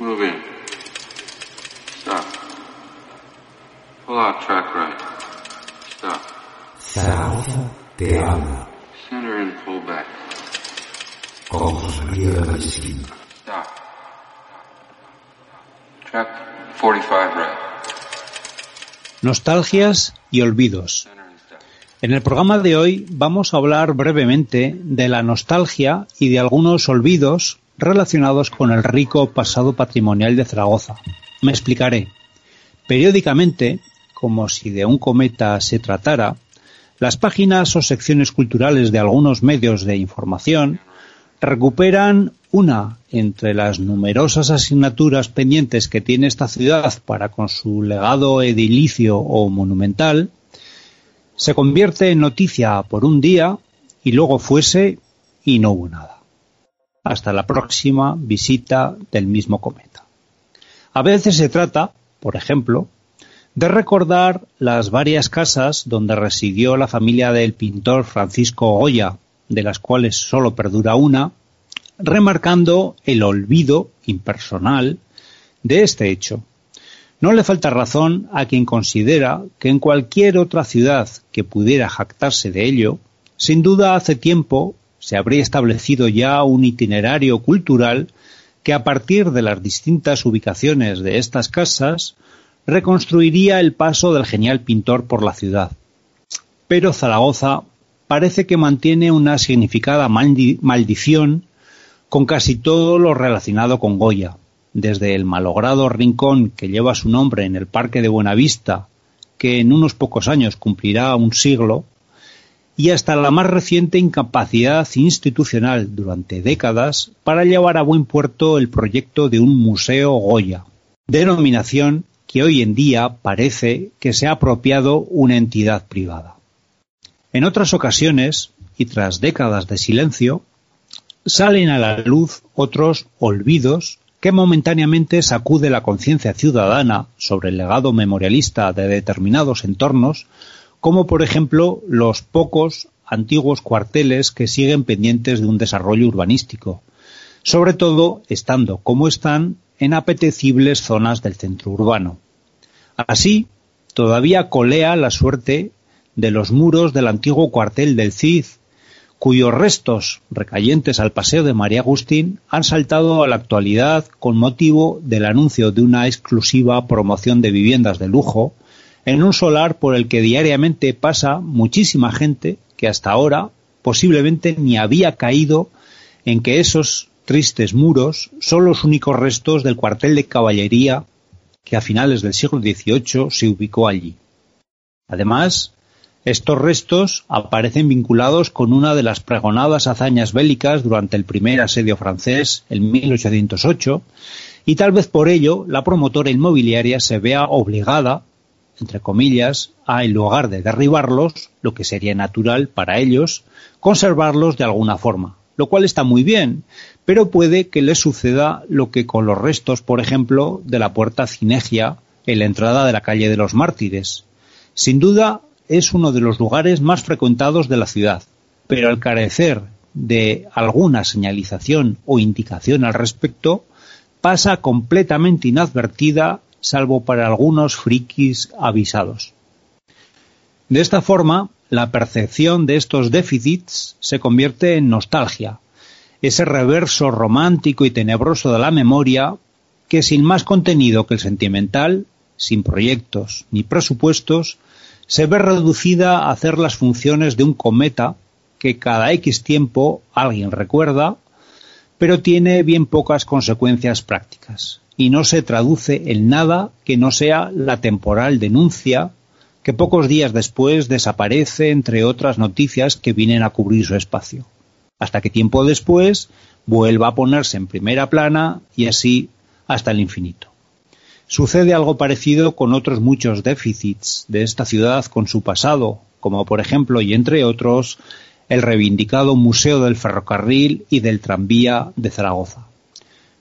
Move in. Stop. Pull out track right. Stop. Zaragoza te habla. Center and pull back. José María de Vallespín. Stop. Track 45 right. Nostalgias y olvidos. En el programa de hoy vamos a hablar brevemente de la nostalgia y de algunos olvidos relacionados con el rico pasado patrimonial de Zaragoza. Me explicaré. Periódicamente, como si de un cometa se tratara, las páginas o secciones culturales de algunos medios de información recuperan una entre las numerosas asignaturas pendientes que tiene esta ciudad para con su legado edilicio o monumental, se convierte en noticia por un día y luego fuese y no hubo nada. Hasta la próxima visita del mismo cometa. A veces se trata, por ejemplo, de recordar las varias casas donde residió la familia del pintor Francisco Goya, de las cuales solo perdura una, remarcando el olvido impersonal de este hecho. No le falta razón a quien considera que en cualquier otra ciudad que pudiera jactarse de ello, sin duda hace tiempo se habría establecido ya un itinerario cultural que a partir de las distintas ubicaciones de estas casas reconstruiría el paso del genial pintor por la ciudad. Pero Zaragoza parece que mantiene una significada maldi- maldición con casi todo lo relacionado con Goya, desde el malogrado rincón que lleva su nombre en el Parque de Buenavista, que en unos pocos años cumplirá un siglo, y hasta la más reciente incapacidad institucional durante décadas para llevar a buen puerto el proyecto de un Museo Goya, denominación que hoy en día parece que se ha apropiado una entidad privada. En otras ocasiones, y tras décadas de silencio, salen a la luz otros olvidos que momentáneamente sacude la conciencia ciudadana sobre el legado memorialista de determinados entornos, como por ejemplo los pocos antiguos cuarteles que siguen pendientes de un desarrollo urbanístico, sobre todo estando como están en apetecibles zonas del centro urbano. Así, todavía colea la suerte de los muros del antiguo cuartel del Cid, cuyos restos, recayentes al paseo de María Agustín, han saltado a la actualidad con motivo del anuncio de una exclusiva promoción de viviendas de lujo en un solar por el que diariamente pasa muchísima gente que hasta ahora posiblemente ni había caído en que esos tristes muros son los únicos restos del cuartel de caballería que a finales del siglo XVIII se ubicó allí. Además, estos restos aparecen vinculados con una de las pregonadas hazañas bélicas durante el primer asedio francés en 1808 y tal vez por ello la promotora inmobiliaria se vea obligada, entre comillas, a en lugar de derribarlos, lo que sería natural para ellos, conservarlos de alguna forma, lo cual está muy bien, pero puede que les suceda lo que con los restos, por ejemplo, de la puerta Cinegia en la entrada de la calle de los Mártires. Sin duda, es uno de los lugares más frecuentados de la ciudad, pero al carecer de alguna señalización o indicación al respecto, pasa completamente inadvertida, salvo para algunos frikis avisados. De esta forma, la percepción de estos déficits se convierte en nostalgia, ese reverso romántico y tenebroso de la memoria que sin más contenido que el sentimental, sin proyectos ni presupuestos, se ve reducida a hacer las funciones de un cometa que cada X tiempo alguien recuerda, pero tiene bien pocas consecuencias prácticas y no se traduce en nada que no sea la temporal denuncia que pocos días después desaparece entre otras noticias que vienen a cubrir su espacio. Hasta que tiempo después vuelva a ponerse en primera plana y así hasta el infinito. Sucede algo parecido con otros muchos déficits de esta ciudad con su pasado, como por ejemplo y entre otros el reivindicado Museo del Ferrocarril y del Tranvía de Zaragoza.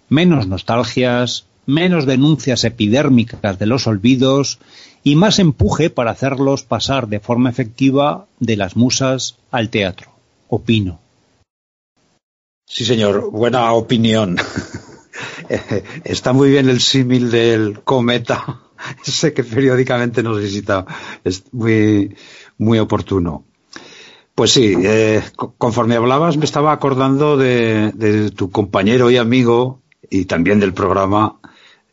Menos nostalgias, menos denuncias epidérmicas de los olvidos y más empuje para hacerlos pasar de forma efectiva de las musas al teatro. Opino. Sí, señor, buena opinión. Está muy bien el símil del cometa, ese que periódicamente nos visita. Es muy, muy oportuno. Pues sí, eh, conforme hablabas me estaba acordando de, tu compañero y amigo y también del programa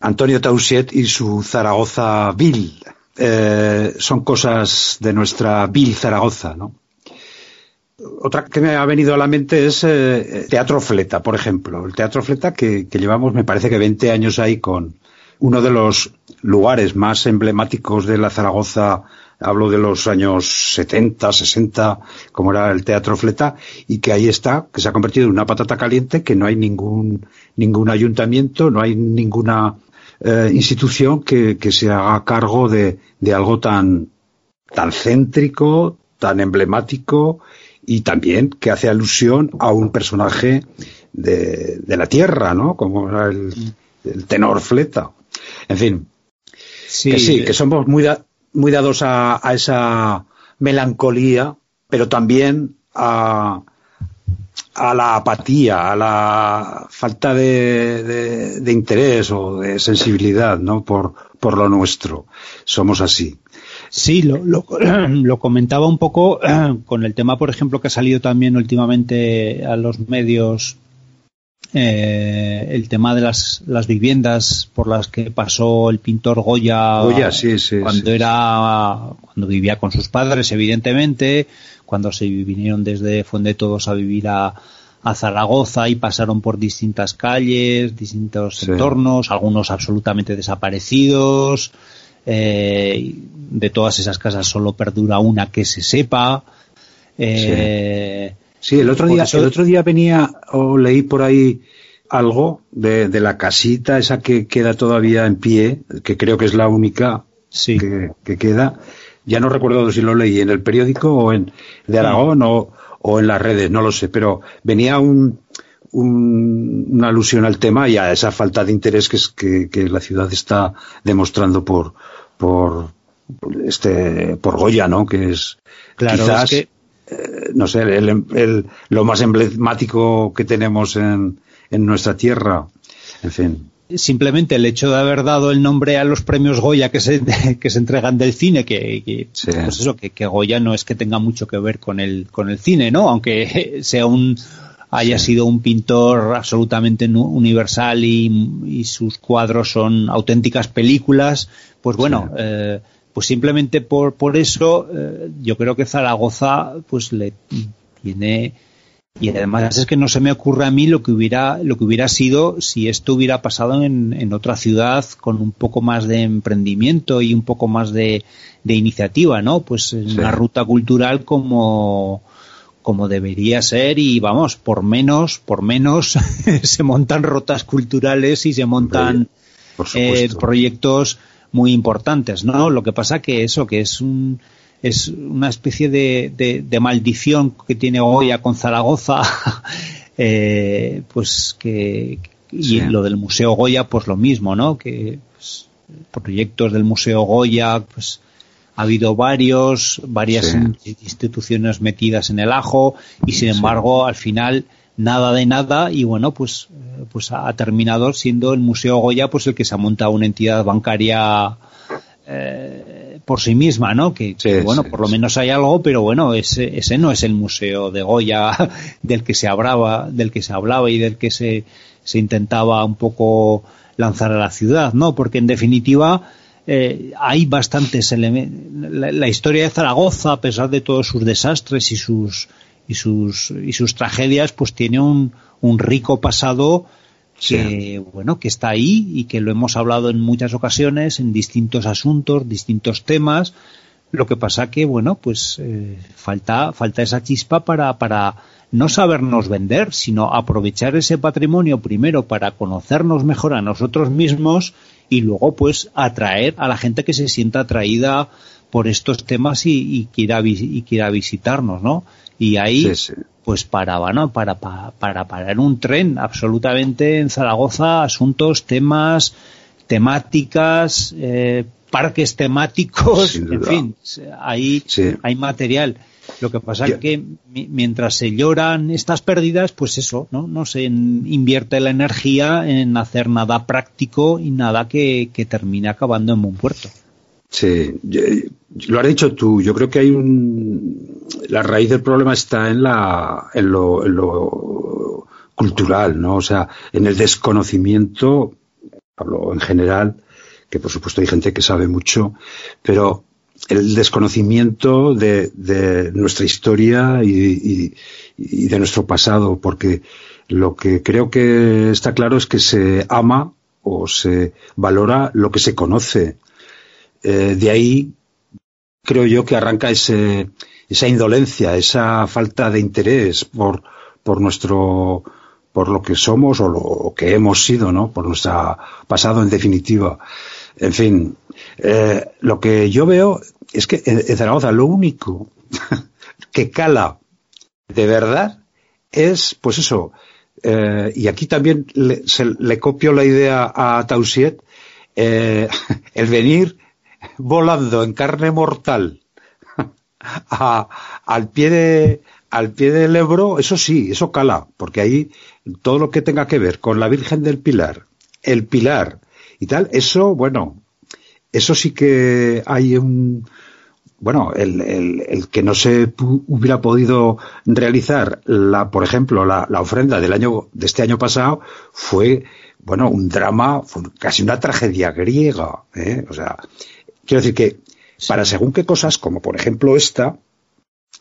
Antonio Tausiet y su Zaragoza Vil. Eh, son cosas de nuestra Vil Zaragoza, ¿no? Otra que me ha venido a la mente es eh, Teatro Fleta, por ejemplo. El Teatro Fleta que, que, llevamos, me parece que 20 años ahí con uno de los lugares más emblemáticos de la Zaragoza hablo de los años 70, 60, como era el Teatro Fleta, y que ahí está, que se ha convertido en una patata caliente, que no hay ningún, ningún ayuntamiento, no hay ninguna eh, institución que, que, se haga cargo de, de algo tan, tan céntrico, tan emblemático, y también que hace alusión a un personaje de, de la tierra, ¿no? Como el, el tenor Fleta. En fin, Sí, que sí, que somos muy, muy dados a, a esa melancolía, pero también a, a la apatía, a la falta de, interés o de sensibilidad, ¿no? Por, por lo nuestro. Somos así. Sí, lo, lo, lo, comentaba un poco con el tema, por ejemplo, que ha salido también últimamente a los medios eh, el tema de las, las, viviendas por las que pasó el pintor Goya, Goya sí, sí, cuando sí, era cuando vivía con sus padres evidentemente cuando se vinieron desde Fuente Todos a vivir a, a, Zaragoza y pasaron por distintas calles distintos entornos algunos absolutamente desaparecidos eh, de todas esas casas solo perdura una que se sepa. Eh, Sí, el otro día, eso... el otro día venía o leí por ahí algo de, de, la casita esa que queda todavía en pie, que creo que es la única sí. que, que, queda. Ya no recuerdo si lo leí en el periódico o en de Aragón sí. o, o, en las redes, no lo sé, pero venía un, un, una alusión al tema y a esa falta de interés que, es, que, que la ciudad está demostrando por, por este por Goya, ¿no? Que es claro, quizás es que eh, no sé, el, el, lo más emblemático que tenemos en, en, nuestra tierra. En fin. Simplemente el hecho de haber dado el nombre a los premios Goya que se, que se entregan del cine, que, que sí. pues eso, que, que, Goya no es que tenga mucho que ver con el, con el cine, ¿no? Aunque sea un, haya sí. sido un pintor absolutamente universal y, y, sus cuadros son auténticas películas, pues bueno, sí. eh, pues simplemente por, por eso eh, yo creo que Zaragoza pues le tiene y además es que no se me ocurre a mí lo que hubiera lo que hubiera sido si esto hubiera pasado en, en otra ciudad con un poco más de emprendimiento y un poco más de, de iniciativa no pues en sí. una ruta cultural como como debería ser y vamos por menos por menos se montan rutas culturales y se montan eh, proyectos muy importantes, ¿no? Lo que pasa que eso, que es un, es una especie de, de, de maldición que tiene Goya con Zaragoza, eh, pues que, y sí. lo del Museo Goya, pues lo mismo, ¿no? Que pues, proyectos del Museo Goya, pues ha habido varios, varias sí. instituciones metidas en el ajo y sin embargo al final nada de nada y bueno pues pues ha terminado siendo el Museo Goya pues el que se ha montado una entidad bancaria eh, por sí misma, ¿no? Que, sí, que bueno, sí, por lo menos hay algo, pero bueno, ese, ese no es el museo de Goya del que se hablaba, del que se hablaba y del que se, se intentaba un poco lanzar a la ciudad, ¿no? Porque en definitiva eh, hay bastantes elementos. La, la, historia de Zaragoza, a pesar de todos sus desastres y sus y sus y sus tragedias pues tiene un, un rico pasado que sí. bueno que está ahí y que lo hemos hablado en muchas ocasiones en distintos asuntos distintos temas lo que pasa que bueno pues eh, falta falta esa chispa para para no sabernos vender, sino aprovechar ese patrimonio primero para conocernos mejor a nosotros mismos y luego pues atraer a la gente que se sienta atraída por estos temas y, quiera, y quiera visitarnos, ¿no? Y ahí, pues para, bueno, para, para, para parar un tren absolutamente en Zaragoza, asuntos, temas, temáticas, eh, parques temáticos, en fin, ahí hay material. Lo que pasa es que mientras se lloran estas pérdidas, pues eso, ¿no? No se invierte la energía en hacer nada práctico y nada que, que termine acabando en un puerto. Sí, lo has dicho tú. Yo creo que hay un. La raíz del problema está en, la, en, lo, en lo cultural, ¿no? O sea, en el desconocimiento, hablo en general, que por supuesto hay gente que sabe mucho, pero el desconocimiento de, de nuestra historia y, y, de nuestro pasado, porque lo que creo que está claro es que se ama o se valora lo que se conoce. Eh, de ahí creo yo que arranca ese, esa indolencia, esa falta de interés por, por nuestro por lo que somos o lo que hemos sido, ¿no? Por nuestro pasado en definitiva. En fin, eh, lo que yo veo es que en, Zaragoza lo único que cala de verdad es, pues eso, eh, y aquí también le, le, copio la idea a Tausiet, eh, el venir volando en carne mortal al pie de, al pie del Ebro, eso sí, eso cala, porque ahí todo lo que tenga que ver con la Virgen del Pilar, el Pilar y tal, eso, bueno, eso sí que hay un, bueno, el, el, que no se hubiera podido realizar, la, por ejemplo, la, la, ofrenda del año, de este año pasado fue, bueno, un drama, fue casi una tragedia griega, ¿eh? O sea, quiero decir que para según qué cosas, como por ejemplo esta,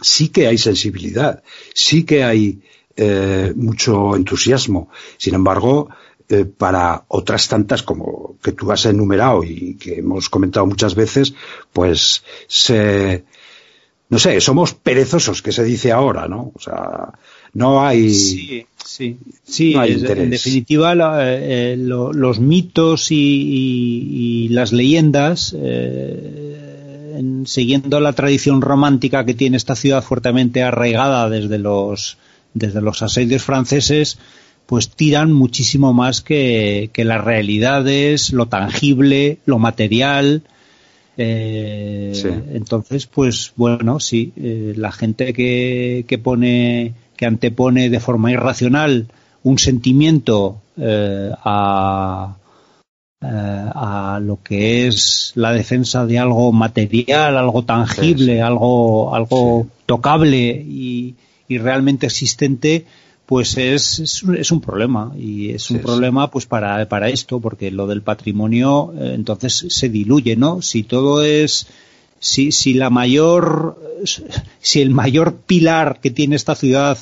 sí que hay sensibilidad, sí que hay eh, mucho entusiasmo. Sin embargo, eh, para otras tantas como que tú has enumerado y que hemos comentado muchas veces, pues se, no sé, somos perezosos, que se dice ahora, ¿no? O sea, no hay. Sí, sí, sí. en definitiva, eh, los mitos y, las leyendas, eh, siguiendo la tradición romántica que tiene esta ciudad fuertemente arraigada desde los desde los asedios franceses, pues tiran muchísimo más que, las realidades, lo tangible, lo material. Eh, entonces, pues bueno, sí, eh, la gente que, que pone, que antepone de forma irracional un sentimiento eh, a, a lo que es la defensa de algo material, algo tangible, algo, algo tocable y, y realmente existente, pues es, es, un problema. Y es un problema pues para, para esto porque lo del patrimonio eh, entonces se diluye no si todo es si, si la mayor si el mayor pilar que tiene esta ciudad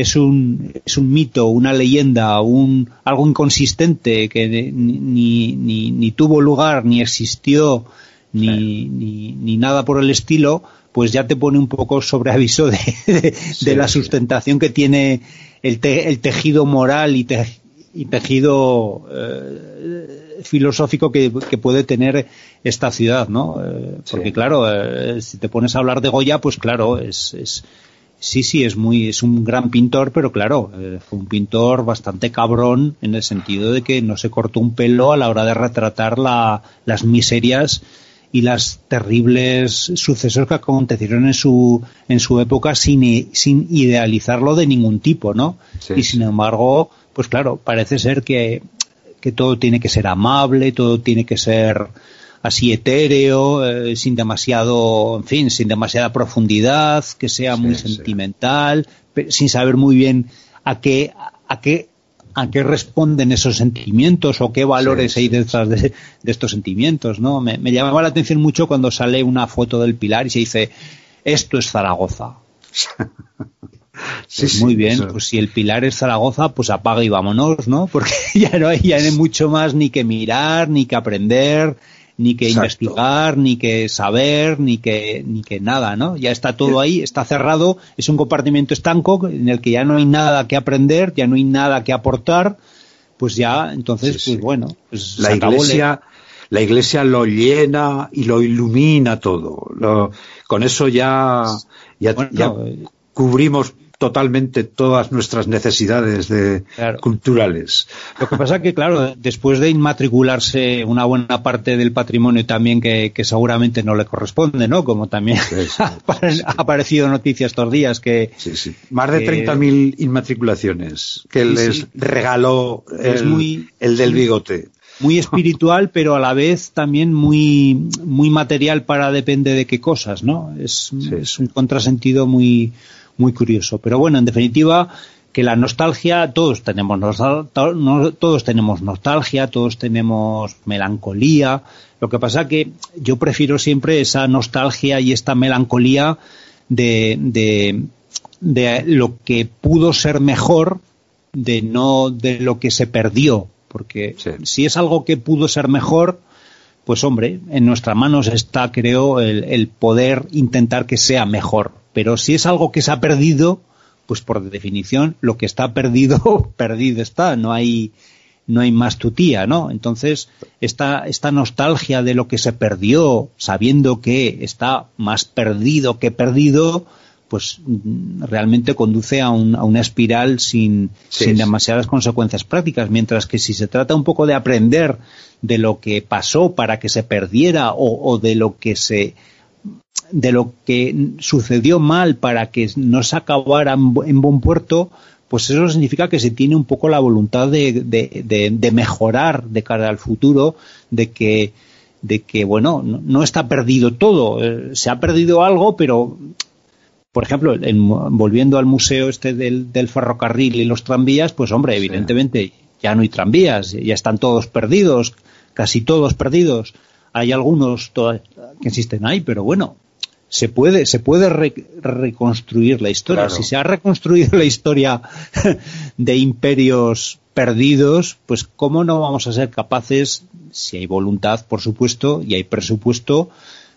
es un, es un mito, una leyenda, un, algo inconsistente que ni, ni, ni tuvo lugar, ni existió, ni, ni, ni, nada por el estilo, pues ya te pone un poco sobre aviso de, de la sustentación que tiene el, el tejido moral y, y tejido eh, filosófico que, puede tener esta ciudad, ¿no? Eh, porque claro, eh, si te pones a hablar de Goya, pues claro, es, es sí, sí, es muy, es un gran pintor, pero claro, fue un pintor bastante cabrón en el sentido de que no se cortó un pelo a la hora de retratar la, las miserias y las terribles sucesos que acontecieron en su, en su época sin, sin idealizarlo de ningún tipo, ¿no? y sin embargo, pues claro, parece ser que, que todo tiene que ser amable, todo tiene que ser así etéreo, eh, sin demasiado, en fin, sin demasiada profundidad, que sea muy sentimental, sin saber muy bien a qué, a qué a qué responden esos sentimientos o qué valores hay detrás de, estos sentimientos, ¿no? Me, llamaba la atención mucho cuando sale una foto del Pilar y se dice, esto es Zaragoza. Sí, pues muy bien, pues si el pilar es Zaragoza, pues apaga y vámonos, ¿no? Porque ya no hay, ya no hay mucho más ni que mirar, ni que aprender, ni que investigar, ni que saber, ni que, ni que nada, ¿no? Ya está todo ahí, está cerrado, es un compartimento estanco en el que ya no hay nada que aprender, ya no hay nada que aportar, pues ya, entonces, pues bueno, pues la iglesia, la iglesia lo llena y lo ilumina todo. con eso ya, ya, eh, cubrimos totalmente todas nuestras necesidades de, culturales. Lo que pasa es que, claro, después de inmatricularse una buena parte del patrimonio también que, seguramente no le corresponde, ¿no? Como también ha aparecido noticias estos días que... Sí, sí. Más de 30.000 inmatriculaciones que les regaló el, el del bigote muy espiritual, pero a la vez también muy, muy material para depende de qué cosas, ¿no? Es, es un contrasentido muy, muy curioso. Pero bueno, en definitiva, que la nostalgia, todos tenemos, todos tenemos nostalgia, todos tenemos melancolía. Lo que pasa que yo prefiero siempre esa nostalgia y esta melancolía de, de, de lo que pudo ser mejor, de no de lo que se perdió. Porque si es algo que pudo ser mejor, pues hombre, en nuestras manos está, creo, el, poder intentar que sea mejor. Pero si es algo que se ha perdido, pues por definición, lo que está perdido, perdido está. No hay, no hay más tutía, ¿no? Entonces, esta, esta nostalgia de lo que se perdió, sabiendo que está más perdido que perdido, pues mm, realmente conduce a, una espiral sin, demasiadas consecuencias prácticas, mientras que si se trata un poco de aprender de lo que pasó para que se perdiera o, de lo que se de lo que sucedió mal para que no se acabara en, buen puerto, pues eso significa que se tiene un poco la voluntad de, mejorar de cara al futuro, de que de que bueno no, está perdido todo eh, se ha perdido algo pero por ejemplo, volviendo al museo este del, ferrocarril y los tranvías, pues hombre, evidentemente ya no hay tranvías, ya están todos perdidos, casi todos perdidos. Hay algunos que existen ahí, pero bueno, se puede, se puede reconstruir la historia. Si se ha reconstruido la historia de imperios perdidos, pues cómo no vamos a ser capaces, si hay voluntad, por supuesto, y hay presupuesto,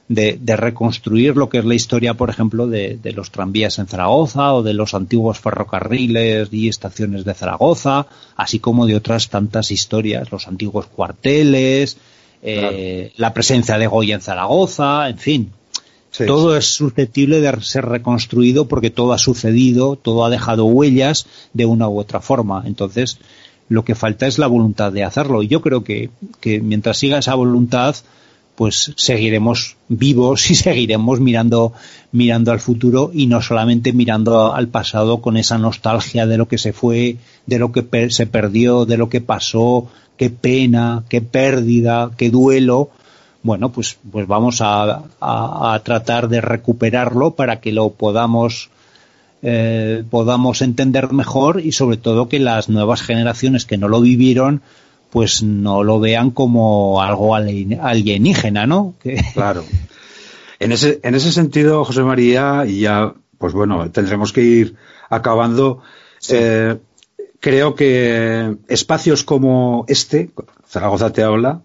de, reconstruir lo que es la historia, por ejemplo, de, los tranvías en Zaragoza o de los antiguos ferrocarriles y estaciones de Zaragoza, así como de otras tantas historias, los antiguos cuarteles, eh, la presencia de Goya en Zaragoza, en fin. Todo es susceptible de ser reconstruido porque todo ha sucedido, todo ha dejado huellas de una u otra forma. Entonces, lo que falta es la voluntad de hacerlo. Y yo creo que, que mientras siga esa voluntad, pues seguiremos vivos y seguiremos mirando, mirando al futuro y no solamente mirando al pasado con esa nostalgia de lo que se fue, de lo que se perdió, de lo que pasó, qué pena, qué pérdida, qué duelo. Bueno, pues, pues vamos a, tratar de recuperarlo para que lo podamos eh, podamos entender mejor y sobre todo que las nuevas generaciones que no lo vivieron pues no lo vean como algo alienígena, ¿no? Claro. En ese, en ese sentido, José María, y ya, pues bueno, tendremos que ir acabando. Eh, creo que espacios como este, Zaragoza te habla,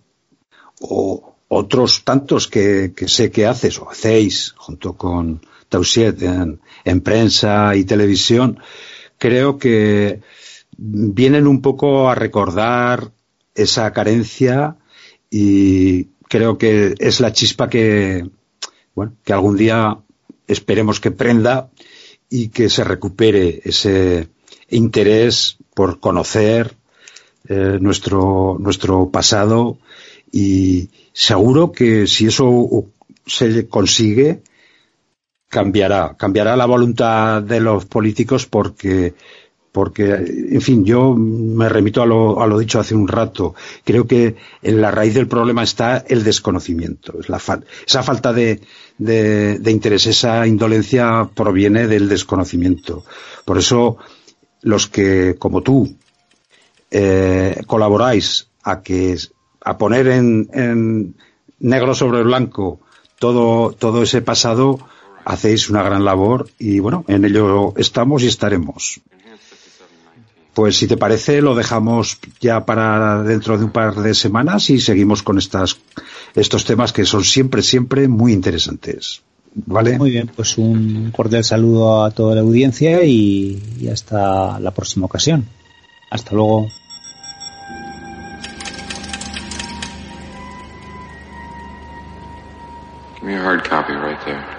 o otros tantos que, sé que haces o hacéis junto con Tausiet en, en prensa y televisión, creo que vienen un poco a recordar esa carencia y creo que es la chispa que, bueno, que algún día esperemos que prenda y que se recupere ese interés por conocer eh, nuestro, nuestro pasado y seguro que si eso se consigue, cambiará, cambiará la voluntad de los políticos porque porque, en fin, yo me remito a lo, a lo, dicho hace un rato. Creo que en la raíz del problema está el desconocimiento. Es la esa falta de, de, interés, esa indolencia proviene del desconocimiento. Por eso, los que, como tú, eh, colaboráis a que a poner en, en negro sobre blanco todo, todo ese pasado, hacéis una gran labor y bueno, en ello estamos y estaremos. Pues si te parece, lo dejamos ya para dentro de un par de semanas y seguimos con estas estos temas que son siempre, siempre muy interesantes. ¿Vale? Muy bien, pues un cordial saludo a toda la audiencia y, y hasta la próxima ocasión. Hasta luego. There.